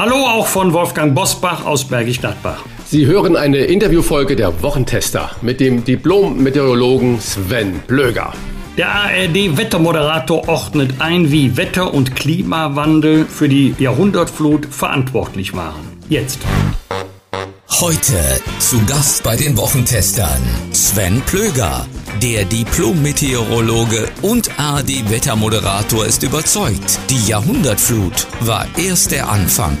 Hallo auch von Wolfgang Bosbach aus Bergisch Gladbach. Sie hören eine Interviewfolge der Wochentester mit dem Diplom-Meteorologen Sven Blöger. Der ARD-Wettermoderator ordnet ein, wie Wetter- und Klimawandel für die Jahrhundertflut verantwortlich waren. Jetzt. Heute zu Gast bei den Wochentestern Sven Plöger. Der Diplom-Meteorologe und ARD-Wettermoderator ist überzeugt, die Jahrhundertflut war erst der Anfang.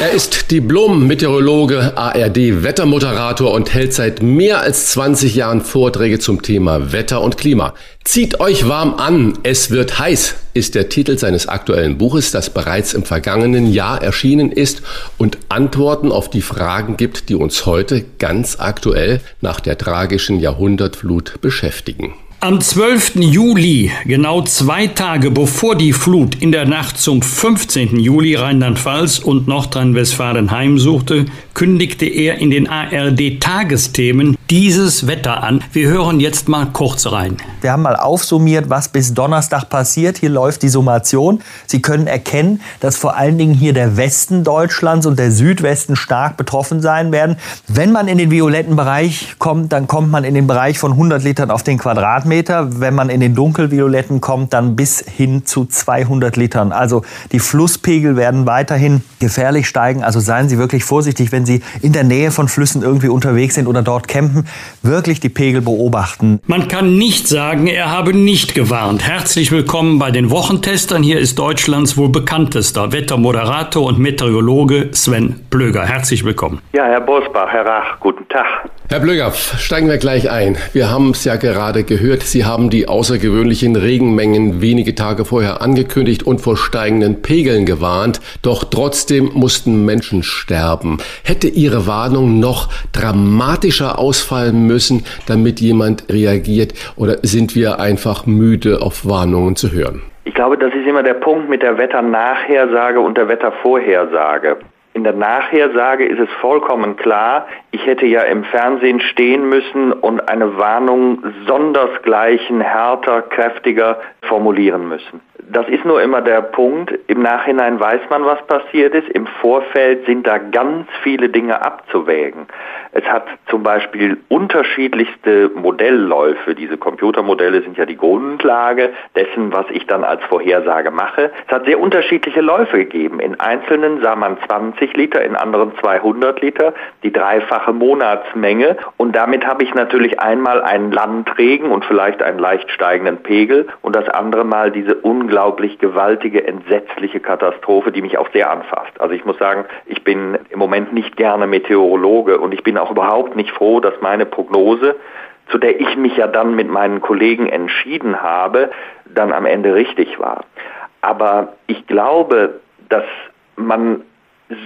Er ist Diplom-Meteorologe, ARD-Wettermoderator und hält seit mehr als 20 Jahren Vorträge zum Thema Wetter und Klima. Zieht euch warm an, es wird heiß, ist der Titel seines aktuellen Buches, das bereits im vergangenen Jahr erschienen ist und Antworten auf die Fragen gibt, die uns heute ganz aktuell nach der tragischen Jahrhundertflut beschäftigen. Am 12. Juli, genau zwei Tage bevor die Flut in der Nacht zum 15. Juli Rheinland-Pfalz und Nordrhein-Westfalen heimsuchte, kündigte er in den ARD-Tagesthemen dieses Wetter an. Wir hören jetzt mal kurz rein. Wir haben mal aufsummiert, was bis Donnerstag passiert. Hier läuft die Summation. Sie können erkennen, dass vor allen Dingen hier der Westen Deutschlands und der Südwesten stark betroffen sein werden. Wenn man in den violetten Bereich kommt, dann kommt man in den Bereich von 100 Litern auf den Quadratmeter. Wenn man in den dunkelvioletten kommt, dann bis hin zu 200 Litern. Also die Flusspegel werden weiterhin gefährlich steigen. Also seien Sie wirklich vorsichtig, wenn Sie in der Nähe von Flüssen irgendwie unterwegs sind oder dort campen. Wirklich die Pegel beobachten. Man kann nicht sagen, er habe nicht gewarnt. Herzlich willkommen bei den Wochentestern. Hier ist Deutschlands wohl bekanntester Wettermoderator und Meteorologe Sven Blöger. Herzlich willkommen. Ja, Herr Bosbach, Herr Rach, guten Tag. Herr Blöger, steigen wir gleich ein. Wir haben es ja gerade gehört, Sie haben die außergewöhnlichen Regenmengen wenige Tage vorher angekündigt und vor steigenden Pegeln gewarnt. Doch trotzdem mussten Menschen sterben. Hätte Ihre Warnung noch dramatischer ausfallen müssen, damit jemand reagiert? Oder sind wir einfach müde, auf Warnungen zu hören? Ich glaube, das ist immer der Punkt mit der Wetternachhersage und der Wettervorhersage. In der Nachhersage ist es vollkommen klar, ich hätte ja im Fernsehen stehen müssen und eine Warnung sondersgleichen, härter, kräftiger formulieren müssen. Das ist nur immer der Punkt. Im Nachhinein weiß man, was passiert ist. Im Vorfeld sind da ganz viele Dinge abzuwägen. Es hat zum Beispiel unterschiedlichste Modellläufe. Diese Computermodelle sind ja die Grundlage dessen, was ich dann als Vorhersage mache. Es hat sehr unterschiedliche Läufe gegeben. In einzelnen sah man 20 Liter, in anderen 200 Liter, die dreifache Monatsmenge. Und damit habe ich natürlich einmal einen Landregen und vielleicht einen leicht steigenden Pegel und das andere Mal diese unglaublich gewaltige, entsetzliche Katastrophe, die mich auch sehr anfasst. Also ich muss sagen, ich bin im Moment nicht gerne Meteorologe und ich bin auch überhaupt nicht froh, dass meine Prognose, zu der ich mich ja dann mit meinen Kollegen entschieden habe, dann am Ende richtig war. Aber ich glaube, dass man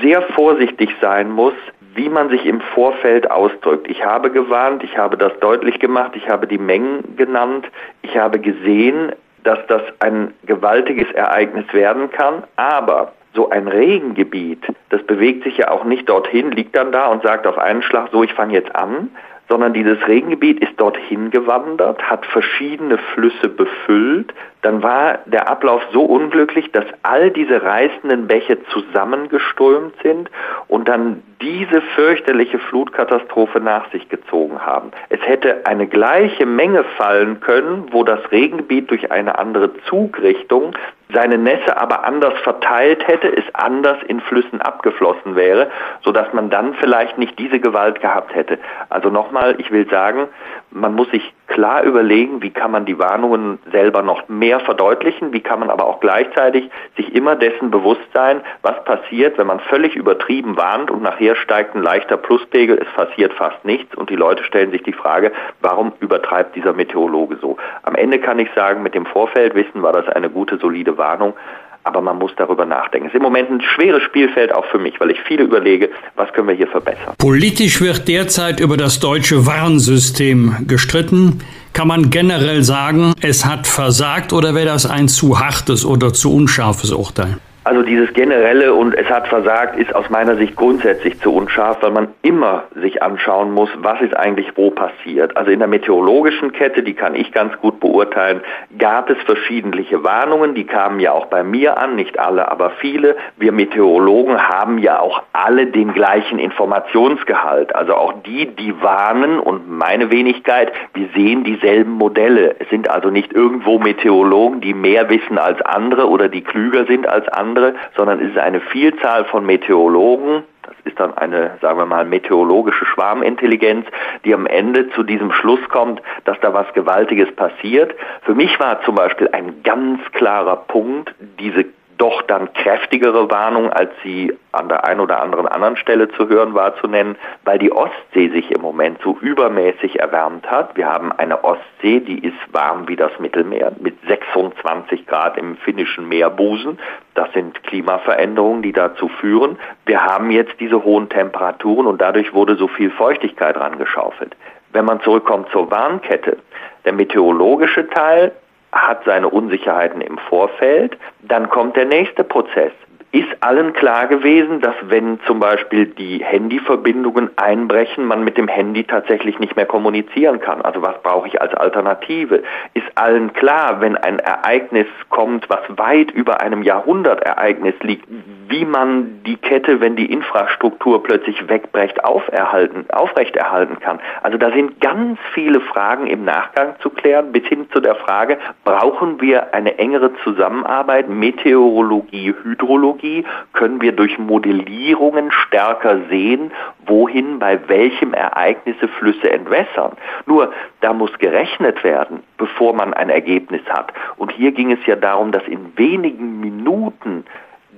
sehr vorsichtig sein muss, wie man sich im Vorfeld ausdrückt. Ich habe gewarnt, ich habe das deutlich gemacht, ich habe die Mengen genannt, ich habe gesehen, dass das ein gewaltiges Ereignis werden kann, aber so ein Regengebiet, das bewegt sich ja auch nicht dorthin, liegt dann da und sagt auf einen Schlag, so ich fange jetzt an, sondern dieses Regengebiet ist dorthin gewandert, hat verschiedene Flüsse befüllt. Dann war der Ablauf so unglücklich, dass all diese reißenden Bäche zusammengeströmt sind und dann diese fürchterliche Flutkatastrophe nach sich gezogen haben. Es hätte eine gleiche Menge fallen können, wo das Regengebiet durch eine andere Zugrichtung seine Nässe aber anders verteilt hätte, es anders in Flüssen abgeflossen wäre, sodass man dann vielleicht nicht diese Gewalt gehabt hätte. Also nochmal, ich will sagen, man muss sich klar überlegen, wie kann man die Warnungen selber noch mehr verdeutlichen, wie kann man aber auch gleichzeitig sich immer dessen bewusst sein, was passiert, wenn man völlig übertrieben warnt und nachher steigt ein leichter Pluspegel, es passiert fast nichts und die Leute stellen sich die Frage, warum übertreibt dieser Meteorologe so? Am Ende kann ich sagen, mit dem Vorfeldwissen war das eine gute, solide Warnung. Aber man muss darüber nachdenken. Es ist im Moment ein schweres Spielfeld auch für mich, weil ich viele überlege, was können wir hier verbessern. Politisch wird derzeit über das deutsche Warnsystem gestritten. Kann man generell sagen, es hat versagt oder wäre das ein zu hartes oder zu unscharfes Urteil? Also dieses generelle und es hat versagt ist aus meiner Sicht grundsätzlich zu unscharf, weil man immer sich anschauen muss, was ist eigentlich wo passiert. Also in der meteorologischen Kette, die kann ich ganz gut beurteilen, gab es verschiedentliche Warnungen, die kamen ja auch bei mir an, nicht alle, aber viele. Wir Meteorologen haben ja auch alle den gleichen Informationsgehalt. Also auch die, die warnen und meine Wenigkeit, wir sehen dieselben Modelle. Es sind also nicht irgendwo Meteorologen, die mehr wissen als andere oder die klüger sind als andere andere, sondern es ist eine Vielzahl von Meteorologen, das ist dann eine, sagen wir mal, meteorologische Schwarmintelligenz, die am Ende zu diesem Schluss kommt, dass da was Gewaltiges passiert. Für mich war zum Beispiel ein ganz klarer Punkt, diese doch dann kräftigere Warnung, als sie an der einen oder anderen anderen Stelle zu hören war, zu nennen, weil die Ostsee sich im Moment so übermäßig erwärmt hat. Wir haben eine Ostsee, die ist warm wie das Mittelmeer mit 26 Grad im finnischen Meerbusen. Das sind Klimaveränderungen, die dazu führen. Wir haben jetzt diese hohen Temperaturen und dadurch wurde so viel Feuchtigkeit rangeschaufelt. Wenn man zurückkommt zur Warnkette, der meteorologische Teil hat seine Unsicherheiten im Vorfeld. Dann kommt der nächste Prozess ist allen klar gewesen, dass wenn zum Beispiel die Handyverbindungen einbrechen, man mit dem Handy tatsächlich nicht mehr kommunizieren kann. Also was brauche ich als Alternative? Ist allen klar, wenn ein Ereignis kommt, was weit über einem Jahrhundertereignis liegt, wie man die Kette, wenn die Infrastruktur plötzlich wegbrecht, auferhalten, aufrechterhalten kann. Also da sind ganz viele Fragen im Nachgang zu klären, bis hin zu der Frage, brauchen wir eine engere Zusammenarbeit, Meteorologie, Hydrologie, Technologie können wir durch Modellierungen stärker sehen, wohin bei welchem Ereignisse Flüsse entwässern. Nur da muss gerechnet werden, bevor man ein Ergebnis hat. Und hier ging es ja darum, dass in wenigen Minuten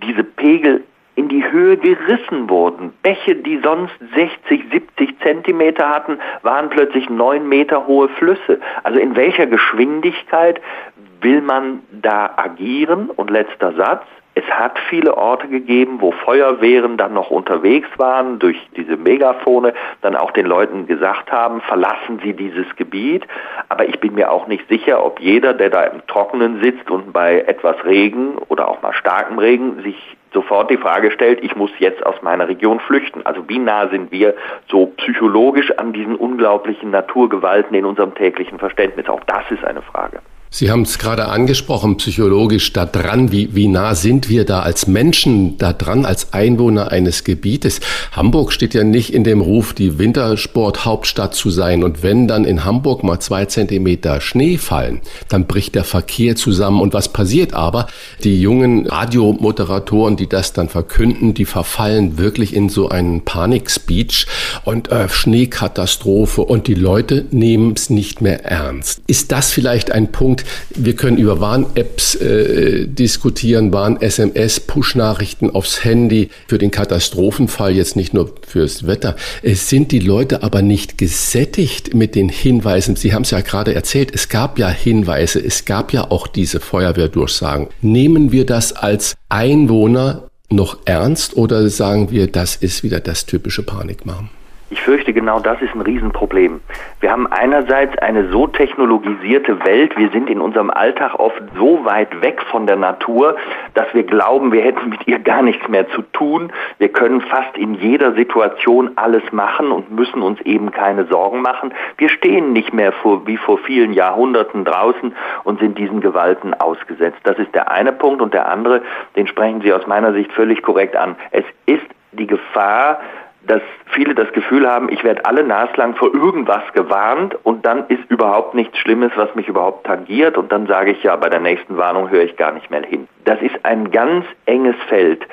diese Pegel in die Höhe gerissen wurden. Bäche, die sonst 60, 70 Zentimeter hatten, waren plötzlich neun Meter hohe Flüsse. Also in welcher Geschwindigkeit will man da agieren? Und letzter Satz, es hat viele Orte gegeben, wo Feuerwehren dann noch unterwegs waren, durch diese Megafone dann auch den Leuten gesagt haben, verlassen Sie dieses Gebiet. Aber ich bin mir auch nicht sicher, ob jeder, der da im Trockenen sitzt und bei etwas Regen oder auch mal starkem Regen sich sofort die Frage stellt, ich muss jetzt aus meiner Region flüchten. Also wie nah sind wir so psychologisch an diesen unglaublichen Naturgewalten in unserem täglichen Verständnis? Auch das ist eine Frage. Sie haben es gerade angesprochen, psychologisch da dran. Wie, wie nah sind wir da als Menschen da dran, als Einwohner eines Gebietes? Hamburg steht ja nicht in dem Ruf, die Wintersporthauptstadt zu sein. Und wenn dann in Hamburg mal zwei Zentimeter Schnee fallen, dann bricht der Verkehr zusammen. Und was passiert aber? Die jungen Radiomoderatoren, die das dann verkünden, die verfallen wirklich in so einen Panikspeech und äh, Schneekatastrophe und die Leute nehmen es nicht mehr ernst. Ist das vielleicht ein Punkt, wir können über Warn-Apps äh, diskutieren, Warn-SMS, Push-Nachrichten aufs Handy für den Katastrophenfall, jetzt nicht nur fürs Wetter. Es sind die Leute aber nicht gesättigt mit den Hinweisen. Sie haben es ja gerade erzählt, es gab ja Hinweise, es gab ja auch diese Feuerwehrdurchsagen. Nehmen wir das als Einwohner noch ernst oder sagen wir, das ist wieder das typische Panikmachen? Ich fürchte, genau das ist ein Riesenproblem. Wir haben einerseits eine so technologisierte Welt, wir sind in unserem Alltag oft so weit weg von der Natur, dass wir glauben, wir hätten mit ihr gar nichts mehr zu tun. Wir können fast in jeder Situation alles machen und müssen uns eben keine Sorgen machen. Wir stehen nicht mehr vor, wie vor vielen Jahrhunderten draußen und sind diesen Gewalten ausgesetzt. Das ist der eine Punkt und der andere, den sprechen Sie aus meiner Sicht völlig korrekt an. Es ist die Gefahr, dass viele das Gefühl haben, ich werde alle naslang vor irgendwas gewarnt und dann ist überhaupt nichts Schlimmes, was mich überhaupt tangiert und dann sage ich ja, bei der nächsten Warnung höre ich gar nicht mehr hin. Das ist ein ganz enges Feld.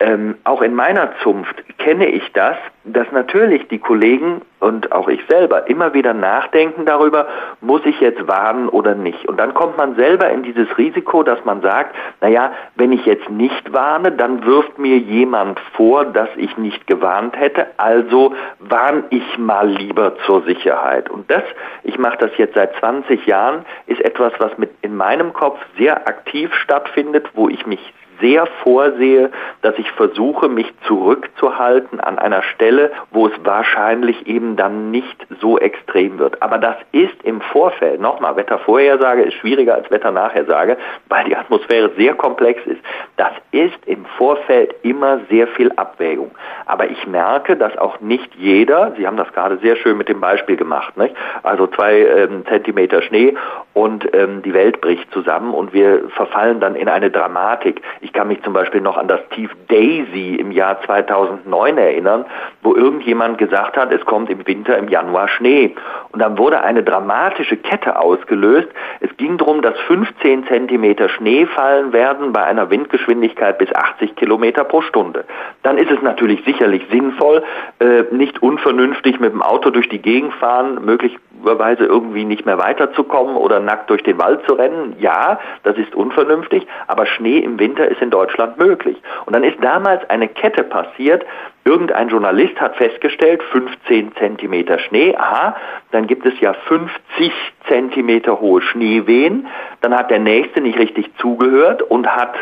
Ähm, auch in meiner Zunft kenne ich das, dass natürlich die Kollegen und auch ich selber immer wieder nachdenken darüber, muss ich jetzt warnen oder nicht. Und dann kommt man selber in dieses Risiko, dass man sagt, naja, wenn ich jetzt nicht warne, dann wirft mir jemand vor, dass ich nicht gewarnt hätte, also warne ich mal lieber zur Sicherheit. Und das, ich mache das jetzt seit 20 Jahren, ist etwas, was mit in meinem Kopf sehr aktiv stattfindet, wo ich mich sehr vorsehe, dass ich versuche, mich zurückzuhalten an einer Stelle, wo es wahrscheinlich eben dann nicht so extrem wird. Aber das ist im Vorfeld, nochmal, Wettervorhersage ist schwieriger als Wetternachhersage, weil die Atmosphäre sehr komplex ist. Das ist im Vorfeld immer sehr viel Abwägung. Aber ich merke, dass auch nicht jeder, Sie haben das gerade sehr schön mit dem Beispiel gemacht, nicht? also zwei ähm, Zentimeter Schnee und ähm, die Welt bricht zusammen und wir verfallen dann in eine Dramatik. Ich kann mich zum Beispiel noch an das Tief Daisy im Jahr 2009 erinnern, wo irgendjemand gesagt hat, es kommt im Winter im Januar Schnee. Und dann wurde eine dramatische Kette ausgelöst. Es ging darum, dass 15 Zentimeter Schnee fallen werden bei einer Windgeschwindigkeit bis 80 Kilometer pro Stunde. Dann ist es natürlich sicherlich sinnvoll, äh, nicht unvernünftig mit dem Auto durch die Gegend fahren, möglicherweise irgendwie nicht mehr weiterzukommen oder nackt durch den Wald zu rennen. Ja, das ist unvernünftig, aber Schnee im Winter ist in Deutschland möglich. Und dann ist damals eine Kette passiert, Irgendein Journalist hat festgestellt, 15 Zentimeter Schnee, aha, dann gibt es ja 50 Zentimeter hohe Schneewehen. Dann hat der Nächste nicht richtig zugehört und hat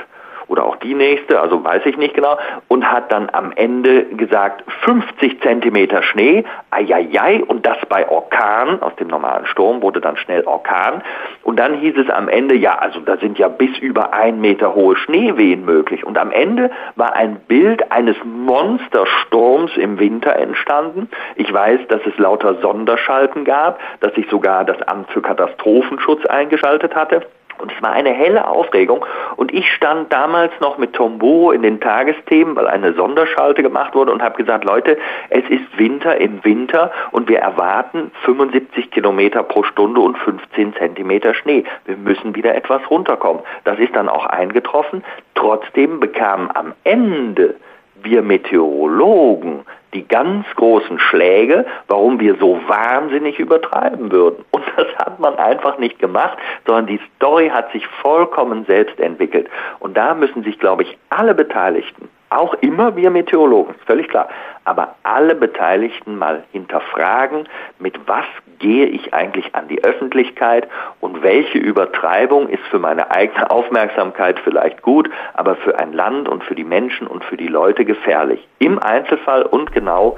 oder auch die nächste, also weiß ich nicht genau, und hat dann am Ende gesagt 50 Zentimeter Schnee, eieiei, und das bei Orkan, aus dem normalen Sturm wurde dann schnell Orkan, und dann hieß es am Ende, ja, also da sind ja bis über ein Meter hohe Schneewehen möglich, und am Ende war ein Bild eines Monstersturms im Winter entstanden. Ich weiß, dass es lauter Sonderschalten gab, dass sich sogar das Amt für Katastrophenschutz eingeschaltet hatte. Und es war eine helle Aufregung. Und ich stand damals noch mit Tombo in den Tagesthemen, weil eine Sonderschalte gemacht wurde und habe gesagt, Leute, es ist Winter im Winter und wir erwarten 75 Kilometer pro Stunde und 15 Zentimeter Schnee. Wir müssen wieder etwas runterkommen. Das ist dann auch eingetroffen. Trotzdem bekamen am Ende wir Meteorologen die ganz großen Schläge, warum wir so wahnsinnig übertreiben würden. Und das hat man einfach nicht gemacht, sondern die Story hat sich vollkommen selbst entwickelt. Und da müssen sich, glaube ich, alle Beteiligten, auch immer wir Meteorologen, völlig klar, aber alle Beteiligten mal hinterfragen, mit was gehe ich eigentlich an die Öffentlichkeit und welche Übertreibung ist für meine eigene Aufmerksamkeit vielleicht gut, aber für ein Land und für die Menschen und für die Leute gefährlich. Im Einzelfall und genau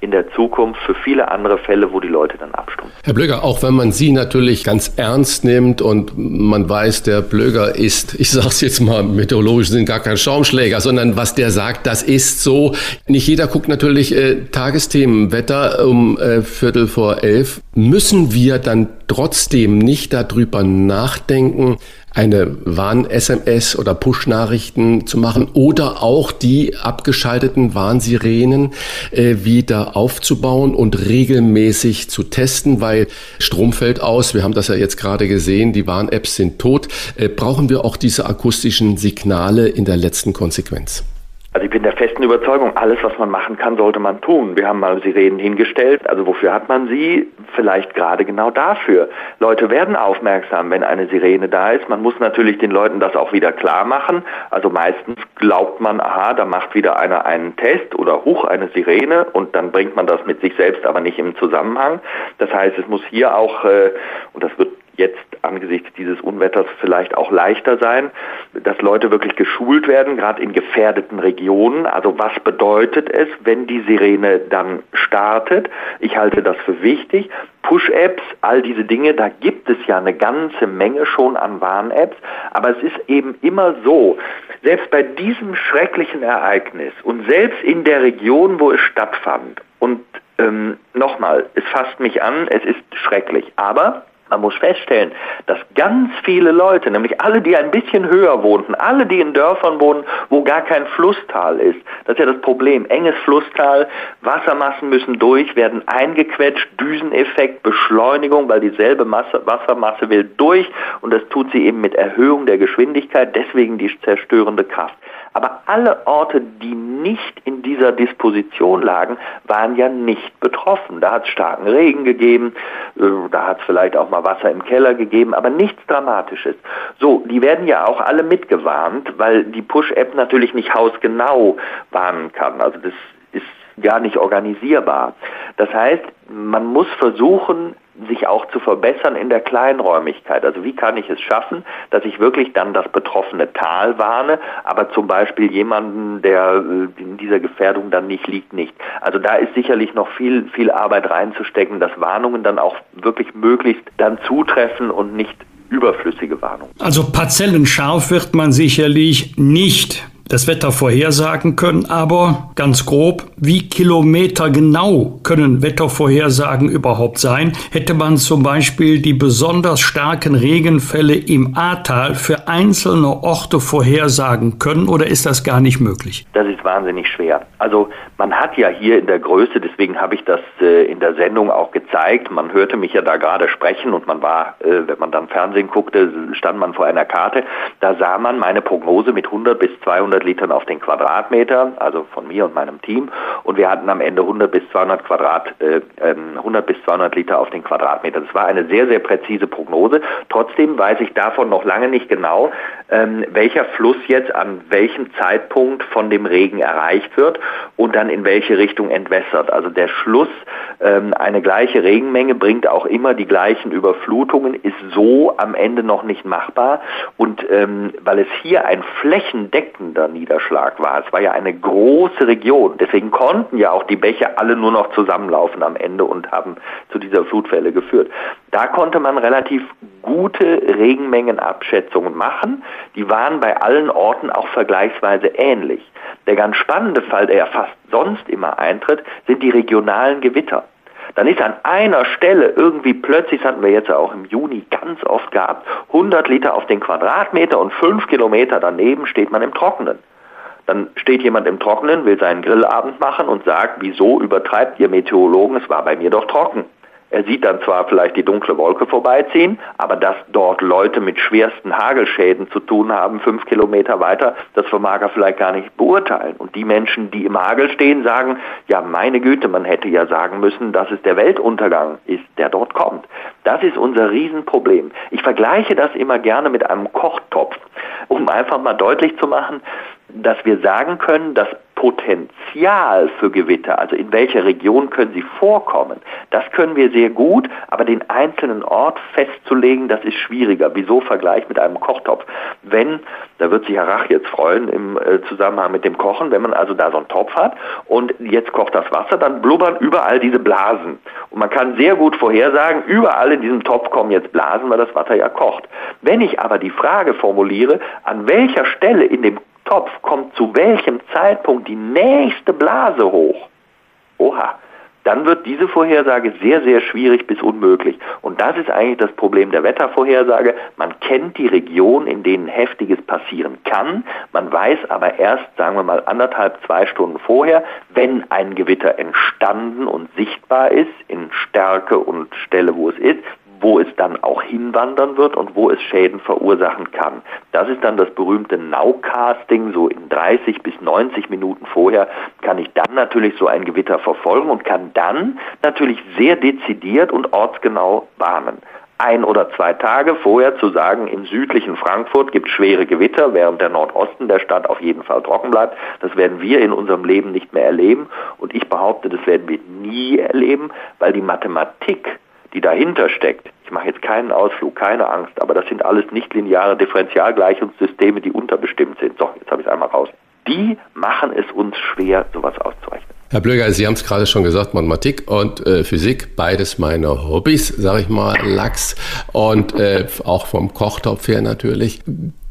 in der Zukunft für viele andere Fälle, wo die Leute dann abstumpfen. Herr Blöger, auch wenn man Sie natürlich ganz ernst nimmt und man weiß, der Blöger ist, ich sage es jetzt mal, meteorologisch sind gar kein Schaumschläger, sondern was der sagt, das ist so. Nicht jeder guckt natürlich äh, Tagesthemen, Wetter um äh, Viertel vor elf. Müssen wir dann trotzdem nicht darüber nachdenken, eine Warn-SMS oder Push-Nachrichten zu machen oder auch die abgeschalteten Warnsirenen äh, wieder aufzubauen und regelmäßig zu testen, weil Strom fällt aus. Wir haben das ja jetzt gerade gesehen, die Warn-Apps sind tot. Äh, brauchen wir auch diese akustischen Signale in der letzten Konsequenz? Also ich bin der festen Überzeugung, alles, was man machen kann, sollte man tun. Wir haben mal Sirenen hingestellt. Also wofür hat man sie? Vielleicht gerade genau dafür. Leute werden aufmerksam, wenn eine Sirene da ist. Man muss natürlich den Leuten das auch wieder klar machen. Also meistens glaubt man, aha, da macht wieder einer einen Test oder hoch eine Sirene und dann bringt man das mit sich selbst aber nicht im Zusammenhang. Das heißt, es muss hier auch, äh, und das wird jetzt angesichts dieses Unwetters vielleicht auch leichter sein, dass Leute wirklich geschult werden, gerade in gefährdeten Regionen. Also was bedeutet es, wenn die Sirene dann startet? Ich halte das für wichtig. Push-Apps, all diese Dinge, da gibt es ja eine ganze Menge schon an Warn-Apps, aber es ist eben immer so, selbst bei diesem schrecklichen Ereignis und selbst in der Region, wo es stattfand, und ähm, nochmal, es fasst mich an, es ist schrecklich, aber man muss feststellen, dass ganz viele Leute, nämlich alle, die ein bisschen höher wohnten, alle, die in Dörfern wohnen, wo gar kein Flusstal ist, das ist ja das Problem, enges Flusstal, Wassermassen müssen durch, werden eingequetscht, Düseneffekt, Beschleunigung, weil dieselbe Masse, Wassermasse will durch und das tut sie eben mit Erhöhung der Geschwindigkeit, deswegen die zerstörende Kraft. Aber alle Orte, die nicht in dieser Disposition lagen, waren ja nicht betroffen. Da hat es starken Regen gegeben, äh, da hat es vielleicht auch mal Wasser im Keller gegeben, aber nichts Dramatisches. So, die werden ja auch alle mitgewarnt, weil die Push-App natürlich nicht hausgenau warnen kann. Also das gar nicht organisierbar. Das heißt, man muss versuchen, sich auch zu verbessern in der Kleinräumigkeit. Also wie kann ich es schaffen, dass ich wirklich dann das betroffene Tal warne, aber zum Beispiel jemanden, der äh, in dieser Gefährdung dann nicht liegt, nicht. Also da ist sicherlich noch viel, viel Arbeit reinzustecken, dass Warnungen dann auch wirklich möglichst dann zutreffen und nicht überflüssige Warnungen. Also parzellenscharf wird man sicherlich nicht das Wetter vorhersagen können, aber ganz grob, wie kilometergenau können Wettervorhersagen überhaupt sein? Hätte man zum Beispiel die besonders starken Regenfälle im Ahrtal für einzelne Orte vorhersagen können oder ist das gar nicht möglich? Das ist wahnsinnig schwer. Also man hat ja hier in der Größe, deswegen habe ich das äh, in der Sendung auch gezeigt, man hörte mich ja da gerade sprechen und man war, äh, wenn man dann Fernsehen guckte, stand man vor einer Karte, da sah man meine Prognose mit 100 bis 200 100 Litern auf den Quadratmeter, also von mir und meinem Team. Und wir hatten am Ende 100 bis 200 Quadrat, äh, 100 ähm, bis 200 Liter auf den Quadratmeter. Das war eine sehr, sehr präzise Prognose. Trotzdem weiß ich davon noch lange nicht genau, ähm, welcher Fluss jetzt an welchem Zeitpunkt von dem Regen erreicht wird und dann in welche Richtung entwässert. Also der Schluss, ähm, eine gleiche Regenmenge bringt auch immer die gleichen Überflutungen, ist so am Ende noch nicht machbar. Und ähm, weil es hier ein flächendeckender Niederschlag war. Es war ja eine große Region. Deswegen konnten ja auch die Bäche alle nur noch zusammenlaufen am Ende und haben zu dieser Flutwelle geführt. Da konnte man relativ gute Regenmengenabschätzungen machen. Die waren bei allen Orten auch vergleichsweise ähnlich. Der ganz spannende Fall, der ja fast sonst immer eintritt, sind die regionalen Gewitter dann ist an einer Stelle irgendwie plötzlich, das hatten wir jetzt auch im Juni ganz oft gehabt, 100 Liter auf den Quadratmeter und 5 Kilometer daneben steht man im Trockenen. Dann steht jemand im Trockenen, will seinen Grillabend machen und sagt, wieso übertreibt ihr Meteorologen, es war bei mir doch trocken. Er sieht dann zwar vielleicht die dunkle Wolke vorbeiziehen, aber dass dort Leute mit schwersten Hagelschäden zu tun haben, fünf Kilometer weiter, das vermag er vielleicht gar nicht beurteilen. Und die Menschen, die im Hagel stehen, sagen, ja meine Güte, man hätte ja sagen müssen, dass es der Weltuntergang ist, der dort kommt. Das ist unser Riesenproblem. Ich vergleiche das immer gerne mit einem Kochtopf, um einfach mal deutlich zu machen, dass wir sagen können, dass Potenzial für Gewitter, also in welcher Region können sie vorkommen, das können wir sehr gut, aber den einzelnen Ort festzulegen, das ist schwieriger. Wieso Vergleich mit einem Kochtopf? Wenn, da wird sich Herr Rach jetzt freuen im äh, Zusammenhang mit dem Kochen, wenn man also da so einen Topf hat und jetzt kocht das Wasser, dann blubbern überall diese Blasen. Und man kann sehr gut vorhersagen, überall in diesem Topf kommen jetzt Blasen, weil das Wasser ja kocht. Wenn ich aber die Frage formuliere, an welcher Stelle in dem Topf kommt zu welchem Zeitpunkt die nächste Blase hoch. Oha, dann wird diese Vorhersage sehr, sehr schwierig bis unmöglich. Und das ist eigentlich das Problem der Wettervorhersage. Man kennt die Region, in denen Heftiges passieren kann. Man weiß aber erst, sagen wir mal, anderthalb, zwei Stunden vorher, wenn ein Gewitter entstanden und sichtbar ist, in Stärke und Stelle, wo es ist, wo es dann auch hinwandern wird und wo es Schäden verursachen kann. Das ist dann das berühmte Nowcasting, so in 30 bis 90 Minuten vorher kann ich dann natürlich so ein Gewitter verfolgen und kann dann natürlich sehr dezidiert und ortsgenau warnen ein oder zwei Tage vorher zu sagen, im südlichen Frankfurt gibt es schwere Gewitter, während der Nordosten der Stadt auf jeden Fall trocken bleibt. Das werden wir in unserem Leben nicht mehr erleben. Und ich behaupte, das werden wir nie erleben, weil die Mathematik die dahinter steckt, ich mache jetzt keinen Ausflug, keine Angst, aber das sind alles nichtlineare Differentialgleichungssysteme, die unterbestimmt sind. So, jetzt habe ich es einmal raus. Die machen es uns schwer, sowas auszurechnen. Herr Blöger, Sie haben es gerade schon gesagt, Mathematik und äh, Physik, beides meine Hobbys, sage ich mal, Lachs und äh, auch vom Kochtopf her natürlich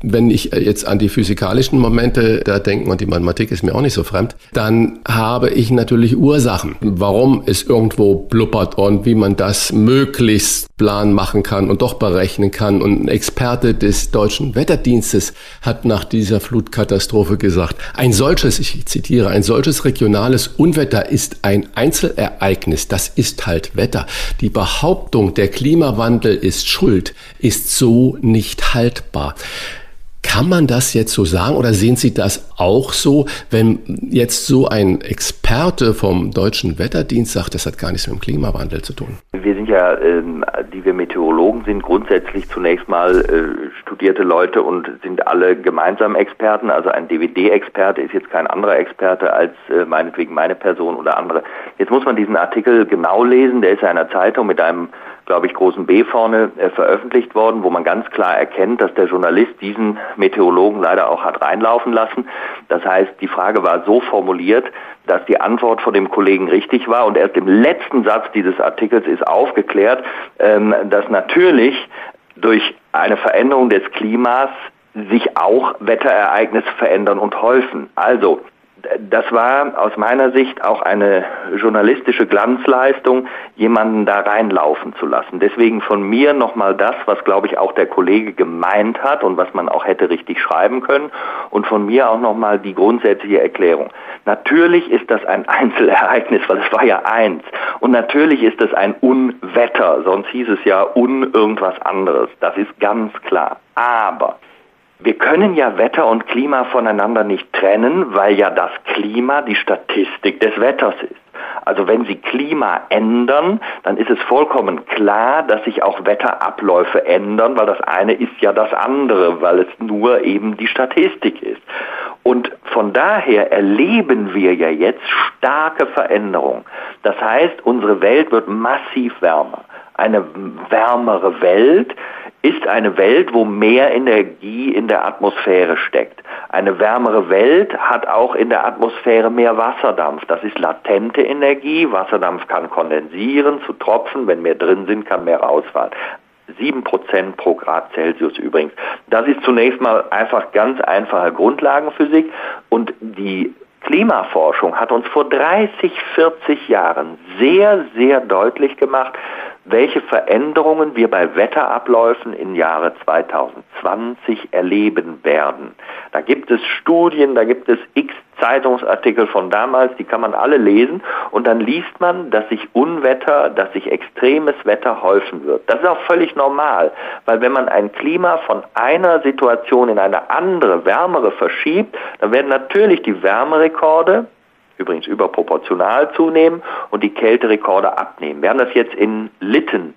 wenn ich jetzt an die physikalischen Momente da denke, und die Mathematik ist mir auch nicht so fremd, dann habe ich natürlich Ursachen, warum es irgendwo blubbert und wie man das möglichst plan machen kann und doch berechnen kann. Und ein Experte des deutschen Wetterdienstes hat nach dieser Flutkatastrophe gesagt, ein solches, ich zitiere, ein solches regionales Unwetter ist ein Einzelereignis. Das ist halt Wetter. Die Behauptung, der Klimawandel ist schuld, ist so nicht haltbar. Kann man das jetzt so sagen oder sehen Sie das auch so, wenn jetzt so ein Experte vom Deutschen Wetterdienst sagt, das hat gar nichts mit dem Klimawandel zu tun? Wir sind ja, ähm, die wir Meteorologen sind, grundsätzlich zunächst mal äh, studierte Leute und sind alle gemeinsam Experten. Also ein DVD-Experte ist jetzt kein anderer Experte als äh, meinetwegen meine Person oder andere. Jetzt muss man diesen Artikel genau lesen. Der ist in einer Zeitung mit einem glaube ich, großen B vorne äh, veröffentlicht worden, wo man ganz klar erkennt, dass der Journalist diesen Meteorologen leider auch hat reinlaufen lassen. Das heißt, die Frage war so formuliert, dass die Antwort von dem Kollegen richtig war und erst im letzten Satz dieses Artikels ist aufgeklärt, ähm, dass natürlich durch eine Veränderung des Klimas sich auch Wetterereignisse verändern und häufen. Also das war aus meiner Sicht auch eine journalistische Glanzleistung, jemanden da reinlaufen zu lassen. Deswegen von mir nochmal das, was glaube ich auch der Kollege gemeint hat und was man auch hätte richtig schreiben können und von mir auch nochmal die grundsätzliche Erklärung. Natürlich ist das ein Einzelereignis, weil es war ja eins. Und natürlich ist es ein Unwetter, sonst hieß es ja un irgendwas anderes. Das ist ganz klar. Aber wir können ja Wetter und Klima voneinander nicht trennen, weil ja das Klima die Statistik des Wetters ist. Also wenn Sie Klima ändern, dann ist es vollkommen klar, dass sich auch Wetterabläufe ändern, weil das eine ist ja das andere, weil es nur eben die Statistik ist. Und von daher erleben wir ja jetzt starke Veränderungen. Das heißt, unsere Welt wird massiv wärmer. Eine wärmere Welt ist eine Welt, wo mehr Energie in der Atmosphäre steckt. Eine wärmere Welt hat auch in der Atmosphäre mehr Wasserdampf. Das ist latente Energie. Wasserdampf kann kondensieren zu Tropfen. Wenn mehr drin sind, kann mehr rausfallen. 7% pro Grad Celsius übrigens. Das ist zunächst mal einfach ganz einfache Grundlagenphysik und die Klimaforschung hat uns vor 30, 40 Jahren sehr, sehr deutlich gemacht, welche Veränderungen wir bei Wetterabläufen im Jahre 2020 erleben werden. Da gibt es Studien, da gibt es x Zeitungsartikel von damals, die kann man alle lesen und dann liest man, dass sich Unwetter, dass sich extremes Wetter häufen wird. Das ist auch völlig normal, weil wenn man ein Klima von einer Situation in eine andere, wärmere verschiebt, dann werden natürlich die Wärmerekorde übrigens überproportional zunehmen und die Kälterekorde abnehmen. Wir haben das jetzt in Lytton